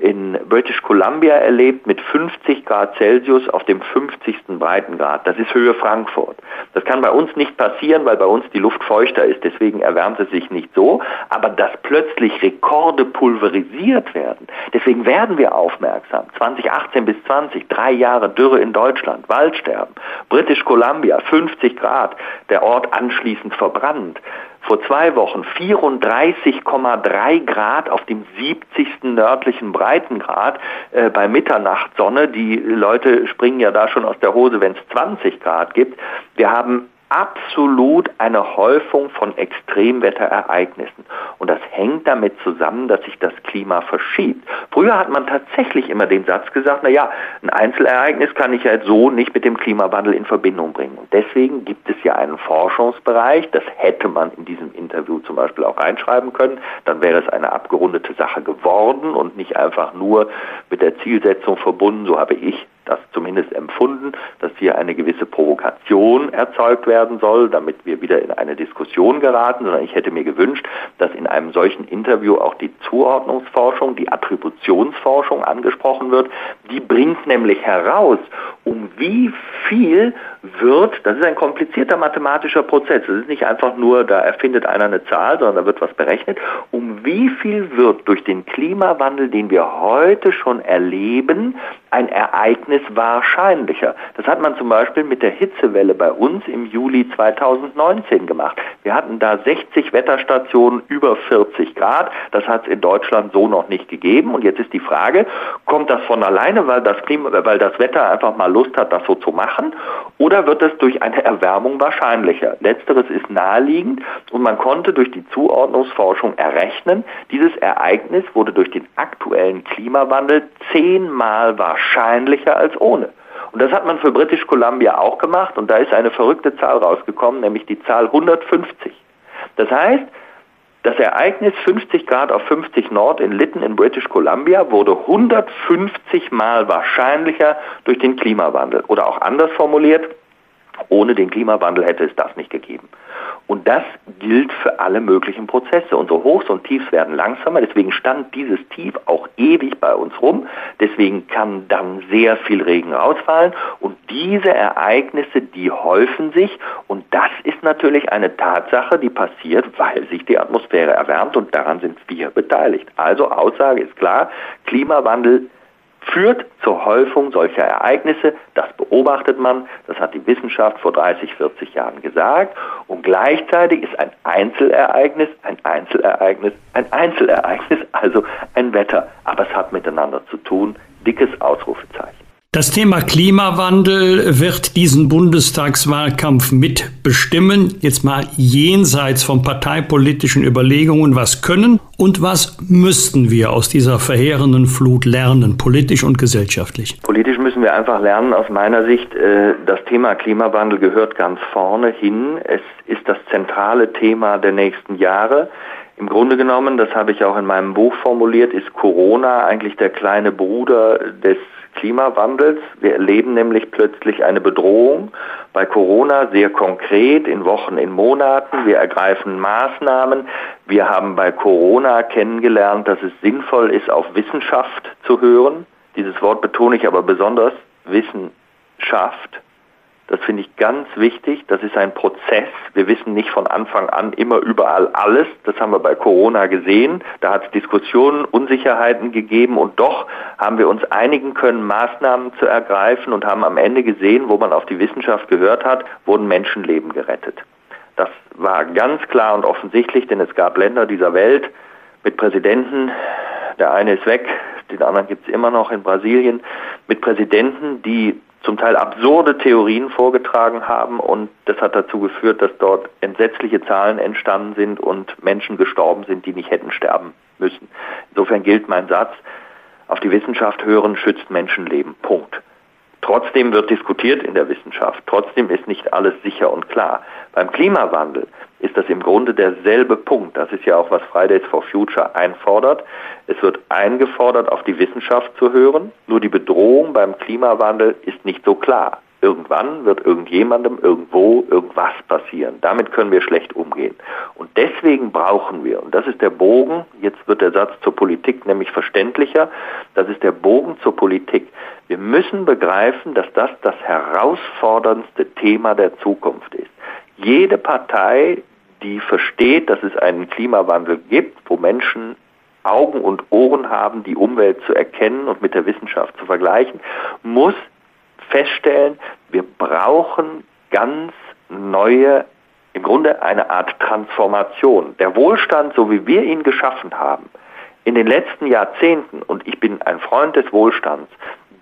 in British Columbia erlebt mit 50 Grad Celsius auf dem 50. Breitengrad. Das ist Höhe Frankfurt. Das kann bei uns nicht passieren, weil bei uns die Luft feuchter ist. Deswegen erwärmt es sich nicht so. Aber dass plötzlich Rekorde pulverisiert werden, deswegen werden wir aufmerksam. 2018 bis 20, drei Jahre Dürre in Deutschland, Waldsterben. British Columbia, 50 Grad, der Ort anschließend verbrannt vor zwei Wochen 34,3 Grad auf dem 70. nördlichen Breitengrad äh, bei Mitternachtssonne. Die Leute springen ja da schon aus der Hose, wenn es 20 Grad gibt. Wir haben absolut eine Häufung von Extremwetterereignissen. Und das hängt damit zusammen, dass sich das Klima verschiebt. Früher hat man tatsächlich immer den Satz gesagt, na ja, ein Einzelereignis kann ich ja jetzt so nicht mit dem Klimawandel in Verbindung bringen. Und deswegen gibt es ja einen Forschungsbereich, das hätte man in diesem Interview zum Beispiel auch reinschreiben können, dann wäre es eine abgerundete Sache geworden und nicht einfach nur mit der Zielsetzung verbunden, so habe ich das zumindest empfunden, dass hier eine gewisse Provokation erzeugt werden soll, damit wir wieder in eine Diskussion geraten, sondern ich hätte mir gewünscht, dass in einem solchen Interview auch die Zuordnungsforschung, die Attributionsforschung angesprochen wird. Die bringt nämlich heraus, um wie viel wird, das ist ein komplizierter mathematischer Prozess, es ist nicht einfach nur, da erfindet einer eine Zahl, sondern da wird was berechnet, um wie viel wird durch den Klimawandel, den wir heute schon erleben, ein Ereignis wahrscheinlicher. Das hat man zum Beispiel mit der Hitzewelle bei uns im Juli 2019 gemacht. Wir hatten da 60 Wetterstationen über 40 Grad. Das hat es in Deutschland so noch nicht gegeben. Und jetzt ist die Frage, kommt das von alleine, weil das, Klima, weil das Wetter einfach mal Lust hat, das so zu machen? Oder wird es durch eine Erwärmung wahrscheinlicher? Letzteres ist naheliegend und man konnte durch die Zuordnungsforschung errechnen, dieses Ereignis wurde durch den aktuellen Klimawandel zehnmal wahrscheinlicher als ohne. Und das hat man für British Columbia auch gemacht und da ist eine verrückte Zahl rausgekommen, nämlich die Zahl 150. Das heißt, das Ereignis 50 Grad auf 50 Nord in Lytton in British Columbia wurde 150 Mal wahrscheinlicher durch den Klimawandel. Oder auch anders formuliert, Ohne den Klimawandel hätte es das nicht gegeben. Und das gilt für alle möglichen Prozesse. Unsere Hochs und Tiefs werden langsamer, deswegen stand dieses Tief auch ewig bei uns rum. Deswegen kann dann sehr viel Regen rausfallen. Und diese Ereignisse, die häufen sich. Und das ist natürlich eine Tatsache, die passiert, weil sich die Atmosphäre erwärmt und daran sind wir beteiligt. Also Aussage ist klar, Klimawandel führt zur Häufung solcher Ereignisse. Das beobachtet man, das hat die Wissenschaft vor 30, 40 Jahren gesagt. Und gleichzeitig ist ein Einzelereignis ein Einzelereignis ein Einzelereignis, also ein Wetter. Aber es hat miteinander zu tun. Dickes Ausrufezeichen. Das Thema Klimawandel wird diesen Bundestagswahlkampf mitbestimmen. Jetzt mal jenseits von parteipolitischen Überlegungen, was können und was müssten wir aus dieser verheerenden Flut lernen, politisch und gesellschaftlich? Politisch müssen wir einfach lernen, aus meiner Sicht, äh, das Thema Klimawandel gehört ganz vorne hin. Es ist das zentrale Thema der nächsten Jahre. Im Grunde genommen, das habe ich auch in meinem Buch formuliert, ist Corona eigentlich der kleine Bruder des Klimawandels. Wir erleben nämlich plötzlich eine Bedrohung bei Corona sehr konkret in Wochen, in Monaten. Wir ergreifen Maßnahmen. Wir haben bei Corona kennengelernt, dass es sinnvoll ist, auf Wissenschaft zu hören. Dieses Wort betone ich aber besonders, Wissenschaft. Das finde ich ganz wichtig. Das ist ein Prozess. Wir wissen nicht von Anfang an immer überall alles. Das haben wir bei Corona gesehen. Da hat es Diskussionen, Unsicherheiten gegeben und doch haben wir uns einigen können, Maßnahmen zu ergreifen und haben am Ende gesehen, wo man auf die Wissenschaft gehört hat, wurden Menschenleben gerettet. Das war ganz klar und offensichtlich, denn es gab Länder dieser Welt mit Präsidenten, der eine ist weg, den anderen gibt es immer noch in Brasilien, mit Präsidenten, die zum Teil absurde Theorien vorgetragen haben und das hat dazu geführt, dass dort entsetzliche Zahlen entstanden sind und Menschen gestorben sind, die nicht hätten sterben müssen. Insofern gilt mein Satz, auf die Wissenschaft hören schützt Menschenleben. Punkt. Trotzdem wird diskutiert in der Wissenschaft. Trotzdem ist nicht alles sicher und klar. Beim Klimawandel ist das im Grunde derselbe Punkt. Das ist ja auch, was Fridays for Future einfordert. Es wird eingefordert, auf die Wissenschaft zu hören. Nur die Bedrohung beim Klimawandel ist nicht so klar. Irgendwann wird irgendjemandem irgendwo irgendwas passieren. Damit können wir schlecht umgehen. Und deswegen brauchen wir, und das ist der Bogen, jetzt wird der Satz zur Politik nämlich verständlicher, das ist der Bogen zur Politik. Wir müssen begreifen, dass das das herausforderndste Thema der Zukunft ist. Jede Partei, die versteht, dass es einen Klimawandel gibt, wo Menschen Augen und Ohren haben, die Umwelt zu erkennen und mit der Wissenschaft zu vergleichen, muss feststellen, wir brauchen ganz neue, im Grunde eine Art Transformation. Der Wohlstand, so wie wir ihn geschaffen haben, in den letzten Jahrzehnten, und ich bin ein Freund des Wohlstands,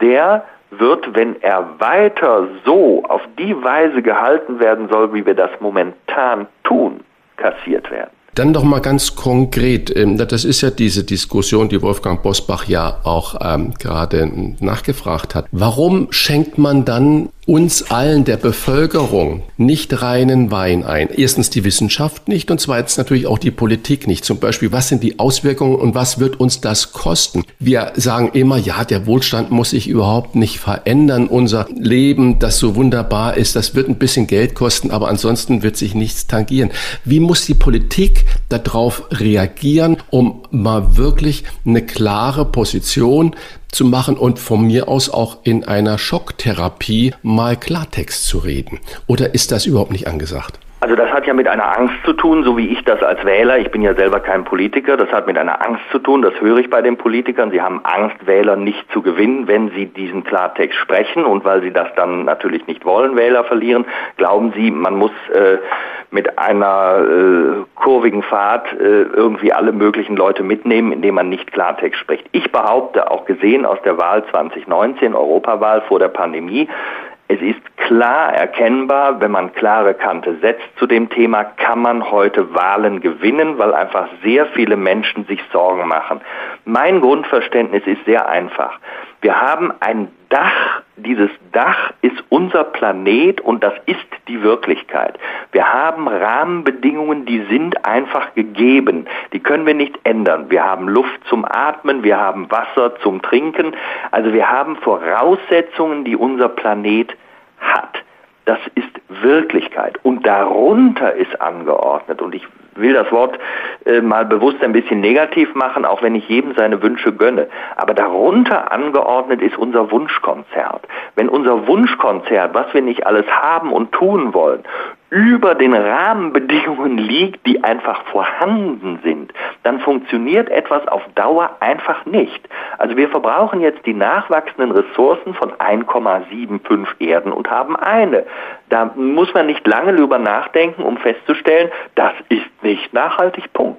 der wird, wenn er weiter so auf die Weise gehalten werden soll, wie wir das momentan tun, kassiert werden. Dann doch mal ganz konkret, ähm, das ist ja diese Diskussion, die Wolfgang Bosbach ja auch ähm, gerade nachgefragt hat. Warum schenkt man dann uns allen der Bevölkerung nicht reinen Wein ein. Erstens die Wissenschaft nicht und zweitens natürlich auch die Politik nicht. Zum Beispiel, was sind die Auswirkungen und was wird uns das kosten? Wir sagen immer, ja, der Wohlstand muss sich überhaupt nicht verändern. Unser Leben, das so wunderbar ist, das wird ein bisschen Geld kosten, aber ansonsten wird sich nichts tangieren. Wie muss die Politik darauf reagieren, um mal wirklich eine klare Position zu machen und von mir aus auch in einer Schocktherapie mal Klartext zu reden? Oder ist das überhaupt nicht angesagt? Also das hat ja mit einer Angst zu tun, so wie ich das als Wähler, ich bin ja selber kein Politiker, das hat mit einer Angst zu tun, das höre ich bei den Politikern. Sie haben Angst, Wähler nicht zu gewinnen, wenn sie diesen Klartext sprechen und weil sie das dann natürlich nicht wollen, Wähler verlieren, glauben sie, man muss äh, mit einer äh, kurvigen Fahrt äh, irgendwie alle möglichen Leute mitnehmen, indem man nicht Klartext spricht. Ich behaupte, auch gesehen aus der Wahl 2019, Europawahl vor der Pandemie, es ist klar erkennbar, wenn man klare Kante setzt zu dem Thema, kann man heute Wahlen gewinnen, weil einfach sehr viele Menschen sich Sorgen machen. Mein Grundverständnis ist sehr einfach. Wir haben ein Dach, dieses Dach ist unser Planet und das ist die Wirklichkeit. Wir haben Rahmenbedingungen, die sind einfach gegeben. Die können wir nicht ändern. Wir haben Luft zum Atmen, wir haben Wasser zum Trinken. Also wir haben Voraussetzungen, die unser Planet hat. Das ist Wirklichkeit. Und darunter ist angeordnet. Und ich will das Wort äh, mal bewusst ein bisschen negativ machen, auch wenn ich jedem seine Wünsche gönne. Aber darunter angeordnet ist unser Wunschkonzert. Wenn unser Wunschkonzert, was wir nicht alles haben und tun wollen, über den Rahmenbedingungen liegt, die einfach vorhanden sind, dann funktioniert etwas auf Dauer einfach nicht. Also wir verbrauchen jetzt die nachwachsenden Ressourcen von 1,75 Erden und haben eine. Da muss man nicht lange drüber nachdenken, um festzustellen, das ist nicht nachhaltig, Punkt.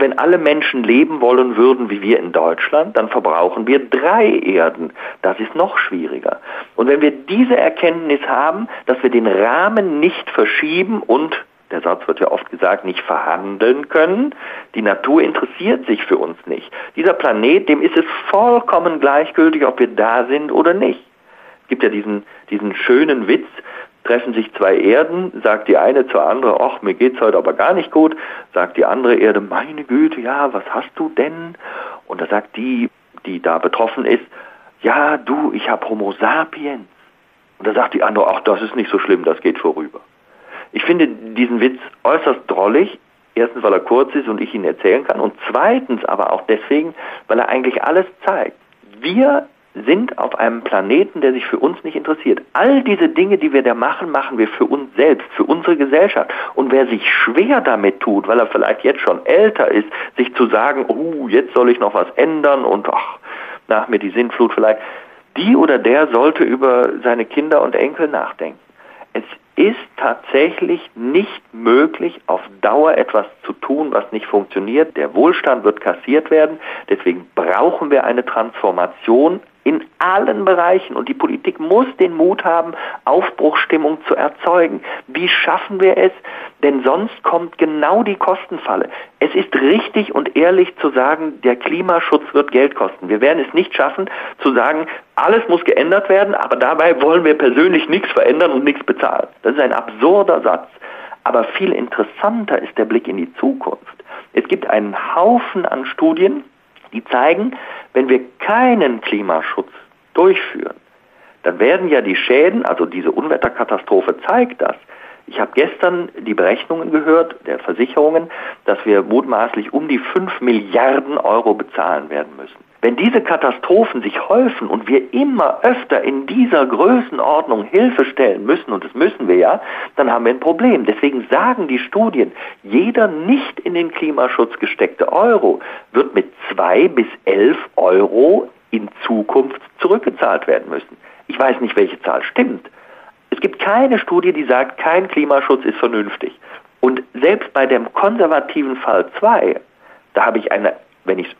Und wenn alle Menschen leben wollen würden wie wir in Deutschland, dann verbrauchen wir drei Erden. Das ist noch schwieriger. Und wenn wir diese Erkenntnis haben, dass wir den Rahmen nicht verschieben und der Satz wird ja oft gesagt, nicht verhandeln können. Die Natur interessiert sich für uns nicht. Dieser Planet, dem ist es vollkommen gleichgültig, ob wir da sind oder nicht. Es gibt ja diesen, diesen schönen Witz, treffen sich zwei Erden, sagt die eine zur anderen, ach, mir geht's heute aber gar nicht gut, sagt die andere Erde, meine Güte, ja, was hast du denn? Und da sagt die, die da betroffen ist, ja, du, ich habe Homo sapiens. Und da sagt die andere, ach, das ist nicht so schlimm, das geht vorüber. Ich finde diesen Witz äußerst drollig, erstens, weil er kurz ist und ich ihn erzählen kann, und zweitens aber auch deswegen, weil er eigentlich alles zeigt. Wir sind auf einem Planeten, der sich für uns nicht interessiert. All diese Dinge, die wir da machen, machen wir für uns selbst, für unsere Gesellschaft. Und wer sich schwer damit tut, weil er vielleicht jetzt schon älter ist, sich zu sagen, oh, jetzt soll ich noch was ändern und ach, nach mir die Sintflut vielleicht, die oder der sollte über seine Kinder und Enkel nachdenken. Es ist tatsächlich nicht möglich, auf Dauer etwas zu tun, was nicht funktioniert. Der Wohlstand wird kassiert werden. Deswegen brauchen wir eine Transformation in allen Bereichen. Und die Politik muss den Mut haben, Aufbruchstimmung zu erzeugen. Wie schaffen wir es? Denn sonst kommt genau die Kostenfalle. Es ist richtig und ehrlich zu sagen, der Klimaschutz wird Geld kosten. Wir werden es nicht schaffen zu sagen, alles muss geändert werden, aber dabei wollen wir persönlich nichts verändern und nichts bezahlen. Das ist ein absurder Satz. Aber viel interessanter ist der Blick in die Zukunft. Es gibt einen Haufen an Studien, die zeigen, wenn wir keinen Klimaschutz durchführen, dann werden ja die Schäden, also diese Unwetterkatastrophe zeigt das. Ich habe gestern die Berechnungen gehört der Versicherungen, dass wir mutmaßlich um die 5 Milliarden Euro bezahlen werden müssen. Wenn diese Katastrophen sich häufen und wir immer öfter in dieser Größenordnung Hilfe stellen müssen, und das müssen wir ja, dann haben wir ein Problem. Deswegen sagen die Studien, jeder nicht in den Klimaschutz gesteckte Euro wird mit zwei bis elf Euro in Zukunft zurückgezahlt werden müssen. Ich weiß nicht, welche Zahl stimmt. Es gibt keine Studie, die sagt, kein Klimaschutz ist vernünftig. Und selbst bei dem konservativen Fall 2, da habe ich eine, wenn ich es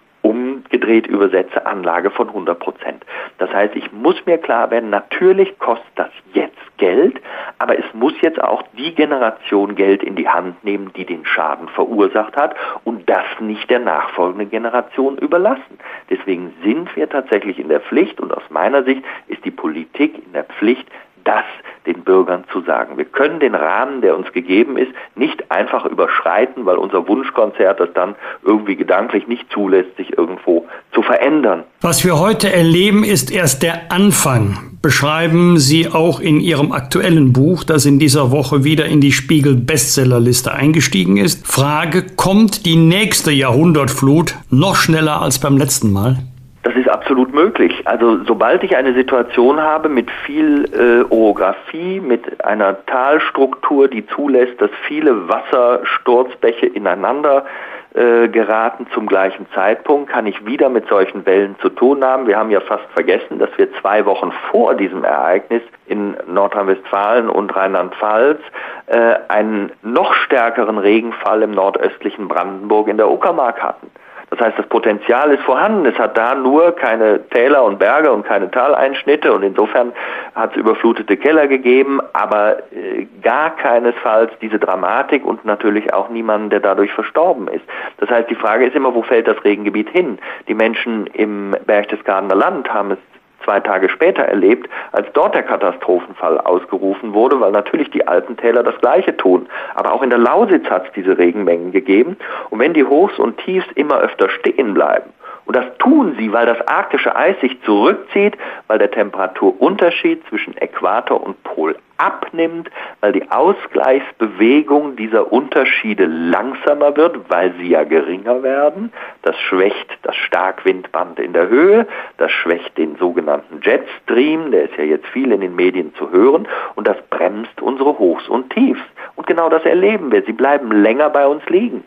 umgedreht übersetze, Anlage von 100 Prozent. Das heißt, ich muss mir klar werden, natürlich kostet das jetzt Geld, aber es muss jetzt auch die Generation Geld in die Hand nehmen, die den Schaden verursacht hat und das nicht der nachfolgenden Generation überlassen. Deswegen sind wir tatsächlich in der Pflicht und aus meiner Sicht ist die Politik in der Pflicht, das den Bürgern zu sagen. Wir können den Rahmen, der uns gegeben ist, nicht einfach überschreiten, weil unser Wunschkonzert das dann irgendwie gedanklich nicht zulässt, sich irgendwo zu verändern. Was wir heute erleben, ist erst der Anfang. Beschreiben Sie auch in Ihrem aktuellen Buch, das in dieser Woche wieder in die Spiegel Bestsellerliste eingestiegen ist. Frage, kommt die nächste Jahrhundertflut noch schneller als beim letzten Mal? Das ist absolut möglich. Also sobald ich eine Situation habe mit viel äh, Orographie, mit einer Talstruktur, die zulässt, dass viele Wassersturzbäche ineinander äh, geraten zum gleichen Zeitpunkt, kann ich wieder mit solchen Wellen zu tun haben. Wir haben ja fast vergessen, dass wir zwei Wochen vor diesem Ereignis in Nordrhein-Westfalen und Rheinland-Pfalz äh, einen noch stärkeren Regenfall im nordöstlichen Brandenburg in der Uckermark hatten. Das heißt, das Potenzial ist vorhanden. Es hat da nur keine Täler und Berge und keine Taleinschnitte und insofern hat es überflutete Keller gegeben, aber äh, gar keinesfalls diese Dramatik und natürlich auch niemanden, der dadurch verstorben ist. Das heißt, die Frage ist immer, wo fällt das Regengebiet hin? Die Menschen im Berchtesgadener Land haben es zwei Tage später erlebt, als dort der Katastrophenfall ausgerufen wurde, weil natürlich die Alpentäler das Gleiche tun. Aber auch in der Lausitz hat es diese Regenmengen gegeben. Und wenn die Hochs und Tiefs immer öfter stehen bleiben Und das tun sie, weil das arktische Eis sich zurückzieht, weil der Temperaturunterschied zwischen Äquator und Pol abnimmt, weil die Ausgleichsbewegung dieser Unterschiede langsamer wird, weil sie ja geringer werden. Das schwächt das Starkwindband in der Höhe, das schwächt den sogenannten Jetstream, der ist ja jetzt viel in den Medien zu hören, und das bremst unsere Hochs und Tiefs. Und genau das erleben wir. Sie bleiben länger bei uns liegen.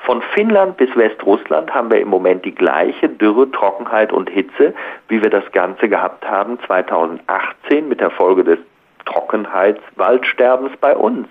Von Finnland bis Westrussland haben wir im Moment die gleiche Dürre, Trockenheit und Hitze, wie wir das Ganze gehabt haben 2018 mit der Folge des Trockenheitswaldsterbens bei uns.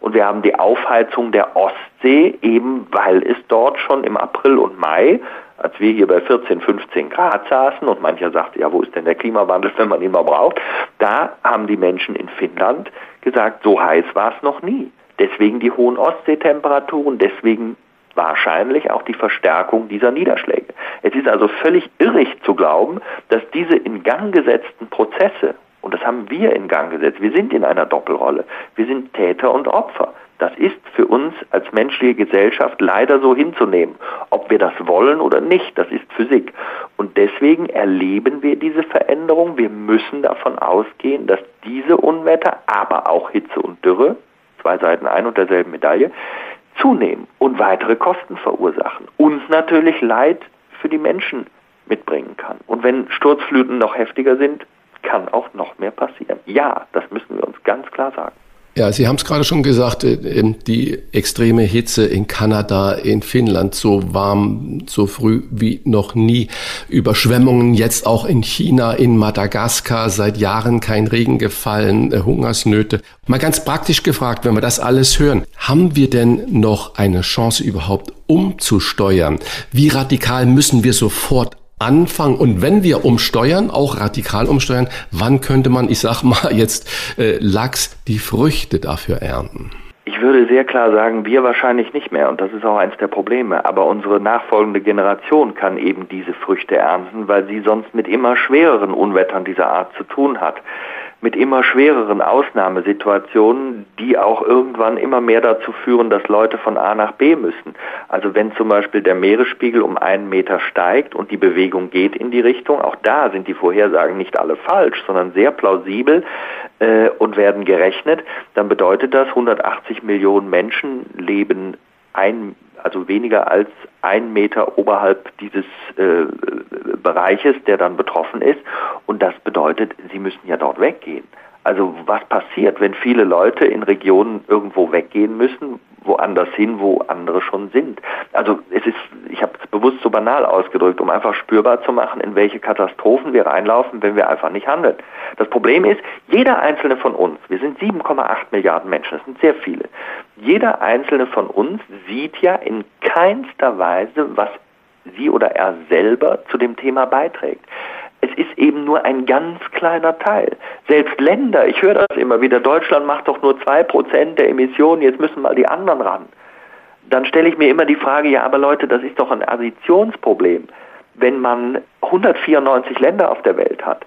Und wir haben die Aufheizung der Ostsee, eben weil es dort schon im April und Mai, als wir hier bei 14, 15 Grad saßen und mancher sagt, ja, wo ist denn der Klimawandel, wenn man ihn mal braucht, da haben die Menschen in Finnland gesagt, so heiß war es noch nie. Deswegen die hohen Ostseetemperaturen, deswegen wahrscheinlich auch die Verstärkung dieser Niederschläge. Es ist also völlig irrig zu glauben, dass diese in Gang gesetzten Prozesse, und das haben wir in Gang gesetzt, wir sind in einer Doppelrolle, wir sind Täter und Opfer. Das ist für uns als menschliche Gesellschaft leider so hinzunehmen. Ob wir das wollen oder nicht, das ist Physik. Und deswegen erleben wir diese Veränderung. Wir müssen davon ausgehen, dass diese Unwetter, aber auch Hitze und Dürre, zwei Seiten ein und derselben Medaille, zunehmen und weitere Kosten verursachen und natürlich Leid für die Menschen mitbringen kann. Und wenn Sturzfluten noch heftiger sind, kann auch noch mehr passieren. Ja, das müssen wir uns ganz klar sagen. Ja, Sie haben es gerade schon gesagt, äh, die extreme Hitze in Kanada, in Finnland, so warm, so früh wie noch nie. Überschwemmungen jetzt auch in China, in Madagaskar, seit Jahren kein Regen gefallen, äh, Hungersnöte. Mal ganz praktisch gefragt, wenn wir das alles hören, haben wir denn noch eine Chance überhaupt umzusteuern? Wie radikal müssen wir sofort anfangen und wenn wir umsteuern, auch radikal umsteuern, wann könnte man, ich sag mal jetzt äh, Lachs, die Früchte dafür ernten? Ich würde sehr klar sagen, wir wahrscheinlich nicht mehr und das ist auch eins der Probleme. Aber unsere nachfolgende Generation kann eben diese Früchte ernten, weil sie sonst mit immer schwereren Unwettern dieser Art zu tun hat mit immer schwereren Ausnahmesituationen, die auch irgendwann immer mehr dazu führen, dass Leute von A nach B müssen. Also wenn zum Beispiel der Meeresspiegel um einen Meter steigt und die Bewegung geht in die Richtung, auch da sind die Vorhersagen nicht alle falsch, sondern sehr plausibel äh, und werden gerechnet, dann bedeutet das, 180 Millionen Menschen leben ein also weniger als ein Meter oberhalb dieses äh, Bereiches, der dann betroffen ist. Und das bedeutet, sie müssen ja dort weggehen. Also was passiert, wenn viele Leute in Regionen irgendwo weggehen müssen, woanders hin, wo andere schon sind? Also es ist, ich habe es bewusst so banal ausgedrückt, um einfach spürbar zu machen, in welche Katastrophen wir reinlaufen, wenn wir einfach nicht handeln. Das Problem ist, jeder einzelne von uns, wir sind 7,8 Milliarden Menschen, das sind sehr viele, jeder einzelne von uns sieht ja in keinster Weise, was sie oder er selber zu dem Thema beiträgt es ist eben nur ein ganz kleiner Teil. Selbst Länder, ich höre das immer wieder, Deutschland macht doch nur zwei Prozent der Emissionen, jetzt müssen mal die anderen ran. Dann stelle ich mir immer die Frage, ja, aber Leute, das ist doch ein Additionsproblem. Wenn man 194 Länder auf der Welt hat,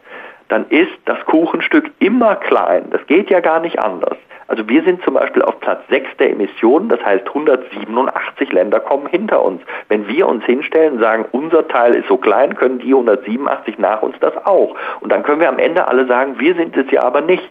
dann ist das Kuchenstück immer klein. Das geht ja gar nicht anders. Also wir sind zum Beispiel auf Platz 6 der Emissionen, das heißt 187 Länder kommen hinter uns. Wenn wir uns hinstellen und sagen, unser Teil ist so klein, können die 187 nach uns das auch. Und dann können wir am Ende alle sagen, wir sind es ja aber nicht.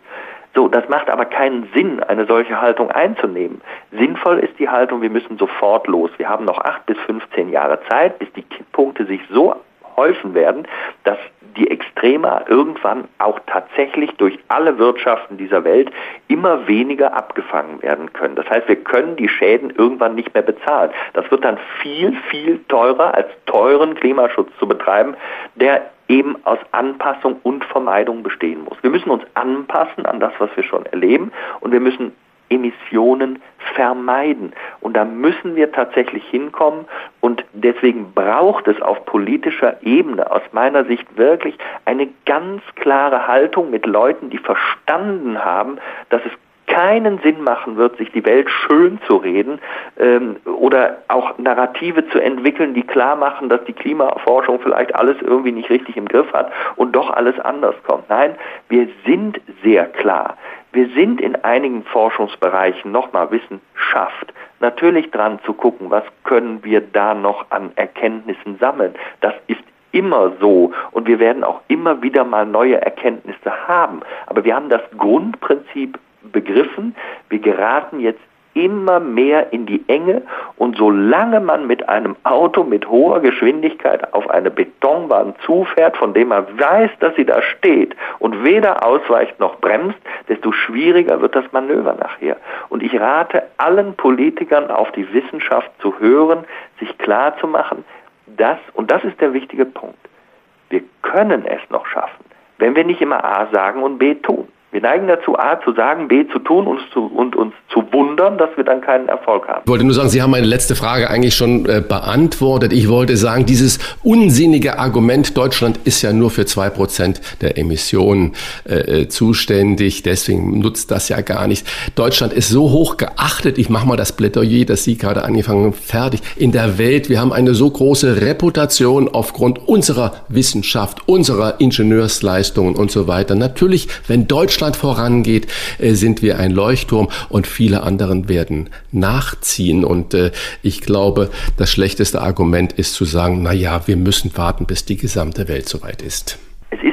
So, das macht aber keinen Sinn, eine solche Haltung einzunehmen. Sinnvoll ist die Haltung, wir müssen sofort los. Wir haben noch acht bis 15 Jahre Zeit, bis die Kipppunkte sich so häufen werden, dass die Extrema irgendwann auch tatsächlich durch alle Wirtschaften dieser Welt immer weniger abgefangen werden können. Das heißt, wir können die Schäden irgendwann nicht mehr bezahlen. Das wird dann viel, viel teurer als teuren Klimaschutz zu betreiben, der eben aus Anpassung und Vermeidung bestehen muss. Wir müssen uns anpassen an das, was wir schon erleben und wir müssen Emissionen vermeiden. Und da müssen wir tatsächlich hinkommen. Und deswegen braucht es auf politischer Ebene aus meiner Sicht wirklich eine ganz klare Haltung mit Leuten, die verstanden haben, dass es keinen Sinn machen wird, sich die Welt schön zu reden ähm, oder auch Narrative zu entwickeln, die klar machen, dass die Klimaforschung vielleicht alles irgendwie nicht richtig im Griff hat und doch alles anders kommt. Nein, wir sind sehr klar. Wir sind in einigen Forschungsbereichen nochmal Wissenschaft natürlich dran zu gucken, was können wir da noch an Erkenntnissen sammeln. Das ist immer so und wir werden auch immer wieder mal neue Erkenntnisse haben. Aber wir haben das Grundprinzip begriffen. Wir geraten jetzt immer mehr in die Enge und solange man mit einem Auto mit hoher Geschwindigkeit auf eine Betonbahn zufährt, von dem man weiß, dass sie da steht und weder ausweicht noch bremst, desto schwieriger wird das Manöver nachher. Und ich rate allen Politikern auf die Wissenschaft zu hören, sich klar zu machen, dass, und das ist der wichtige Punkt, wir können es noch schaffen, wenn wir nicht immer A sagen und B tun. Wir neigen dazu, A zu sagen, B zu tun und, zu, und uns zu wundern, dass wir dann keinen Erfolg haben. Ich wollte nur sagen, Sie haben meine letzte Frage eigentlich schon äh, beantwortet. Ich wollte sagen, dieses unsinnige Argument, Deutschland ist ja nur für zwei Prozent der Emissionen äh, äh, zuständig, deswegen nutzt das ja gar nichts. Deutschland ist so hoch geachtet, ich mache mal das Plädoyer, das Sie gerade angefangen haben, fertig, in der Welt. Wir haben eine so große Reputation aufgrund unserer Wissenschaft, unserer Ingenieursleistungen und so weiter. Natürlich, wenn Deutschland Deutschland vorangeht, äh, sind wir ein Leuchtturm und viele anderen werden nachziehen. Und äh, ich glaube, das schlechteste Argument ist zu sagen, na ja, wir müssen warten, bis die gesamte Welt soweit ist.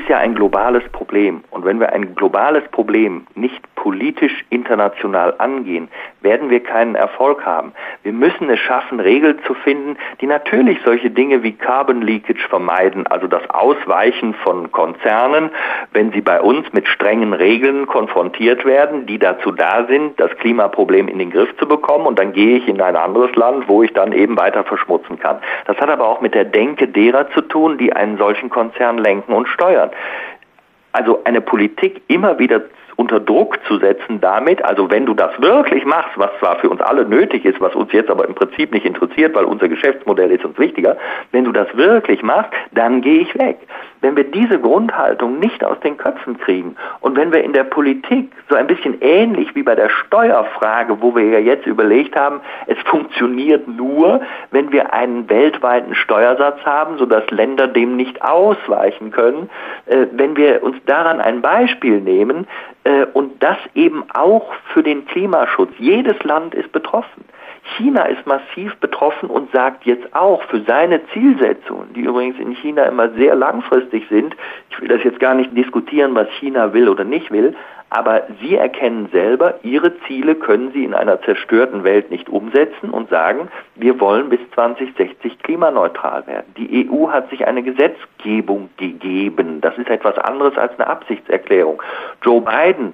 Ja ein globales Problem. Und wenn wir ein globales Problem nicht politisch international angehen, werden wir keinen Erfolg haben. Wir müssen es schaffen, Regeln zu finden, die natürlich solche Dinge wie Carbon Leakage vermeiden, also das Ausweichen von Konzernen, wenn sie bei uns mit strengen Regeln konfrontiert werden, die dazu da sind, das Klimaproblem in den Griff zu bekommen und dann gehe ich in ein anderes Land, wo ich dann eben weiter verschmutzen kann. Das hat aber auch mit der Denke derer zu tun, die einen solchen Konzern lenken und steuern. Also eine Politik immer wieder unter Druck zu setzen damit, also wenn du das wirklich machst, was zwar für uns alle nötig ist, was uns jetzt aber im Prinzip nicht interessiert, weil unser Geschäftsmodell ist uns wichtiger, wenn du das wirklich machst, dann gehe ich weg. Wenn wir diese Grundhaltung nicht aus den Köpfen kriegen und wenn wir in der Politik so ein bisschen ähnlich wie bei der Steuerfrage, wo wir ja jetzt überlegt haben, es funktioniert nur, wenn wir einen weltweiten Steuersatz haben, sodass Länder dem nicht ausweichen können, äh, wenn wir uns daran ein Beispiel nehmen, äh, und das eben auch für den Klimaschutz. Jedes Land ist betroffen. China ist massiv betroffen und sagt jetzt auch für seine Zielsetzungen, die übrigens in China immer sehr langfristig sind, ich will das jetzt gar nicht diskutieren, was China will oder nicht will, aber sie erkennen selber, ihre Ziele können sie in einer zerstörten Welt nicht umsetzen und sagen, wir wollen bis 2060 klimaneutral werden. Die EU hat sich eine Gesetzgebung gegeben. Das ist etwas anderes als eine Absichtserklärung. Joe Biden,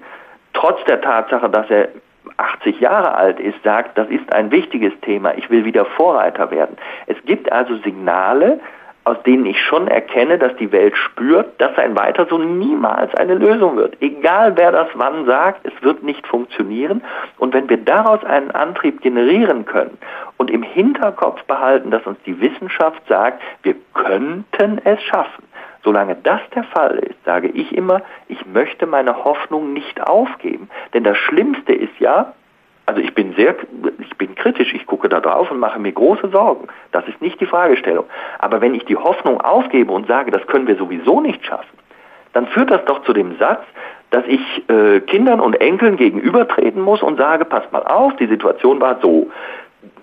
trotz der Tatsache, dass er 80 Jahre alt ist, sagt, das ist ein wichtiges Thema, ich will wieder Vorreiter werden. Es gibt also Signale, aus denen ich schon erkenne, dass die Welt spürt, dass ein Weiter so niemals eine Lösung wird. Egal wer das wann sagt, es wird nicht funktionieren. Und wenn wir daraus einen Antrieb generieren können und im Hinterkopf behalten, dass uns die Wissenschaft sagt, wir könnten es schaffen, Solange das der Fall ist, sage ich immer, ich möchte meine Hoffnung nicht aufgeben. Denn das Schlimmste ist ja, also ich bin sehr, ich bin kritisch, ich gucke da drauf und mache mir große Sorgen. Das ist nicht die Fragestellung. Aber wenn ich die Hoffnung aufgebe und sage, das können wir sowieso nicht schaffen, dann führt das doch zu dem Satz, dass ich äh, Kindern und Enkeln gegenübertreten muss und sage, passt mal auf, die Situation war so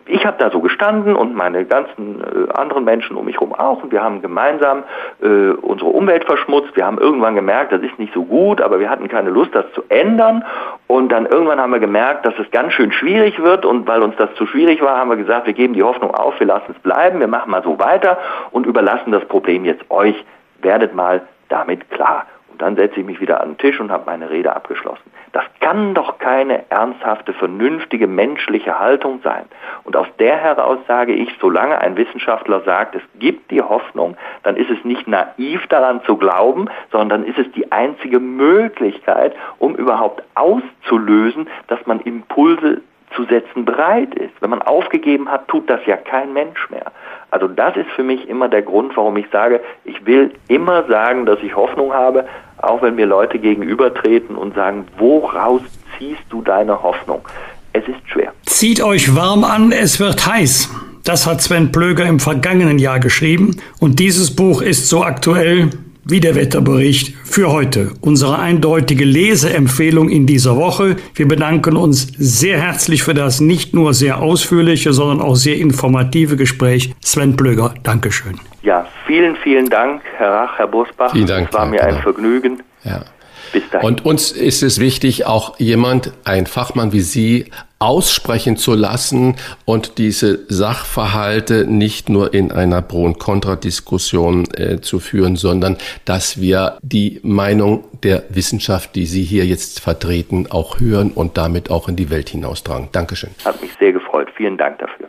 ich habe da so gestanden und meine ganzen äh, anderen Menschen um mich herum auch und wir haben gemeinsam äh, unsere Umwelt verschmutzt. Wir haben irgendwann gemerkt, das ist nicht so gut, aber wir hatten keine Lust, das zu ändern. Und dann irgendwann haben wir gemerkt, dass es ganz schön schwierig wird und weil uns das zu schwierig war, haben wir gesagt, wir geben die Hoffnung auf, wir lassen es bleiben, wir machen mal so weiter und überlassen das Problem jetzt euch. Werdet mal damit klar. Dann setze ich mich wieder an den Tisch und habe meine Rede abgeschlossen. Das kann doch keine ernsthafte, vernünftige menschliche Haltung sein. Und aus der heraus sage ich, solange ein Wissenschaftler sagt, es gibt die Hoffnung, dann ist es nicht naiv daran zu glauben, sondern ist es die einzige Möglichkeit, um überhaupt auszulösen, dass man Impulse zu setzen bereit ist. Wenn man aufgegeben hat, tut das ja kein Mensch mehr. Also das ist für mich immer der Grund, warum ich sage, ich will immer sagen, dass ich Hoffnung habe, auch wenn mir Leute gegenübertreten und sagen, woraus ziehst du deine Hoffnung? Es ist schwer. Zieht euch warm an, es wird heiß. Das hat Sven Plöger im vergangenen Jahr geschrieben und dieses Buch ist so aktuell wie der Wetterbericht für heute. Unsere eindeutige Leseempfehlung in dieser Woche. Wir bedanken uns sehr herzlich für das nicht nur sehr ausführliche, sondern auch sehr informative Gespräch. Sven Plöger, Dankeschön. Ja, vielen vielen, vielen Dank, Herr Rach, Herr Bosbach. Vielen Dank. Es war mir ein Vergnügen. Ja. Bis dahin. Und uns ist es wichtig, auch jemand, ein Fachmann wie Sie, aussprechen zu lassen und diese Sachverhalte nicht nur in einer Pro- und Kontradiskussion äh, zu führen, sondern dass wir die Meinung der Wissenschaft, die Sie hier jetzt vertreten, auch hören und damit auch in die Welt hinaustragen. Dankeschön. Hat mich sehr gefreut. Vielen Dank dafür.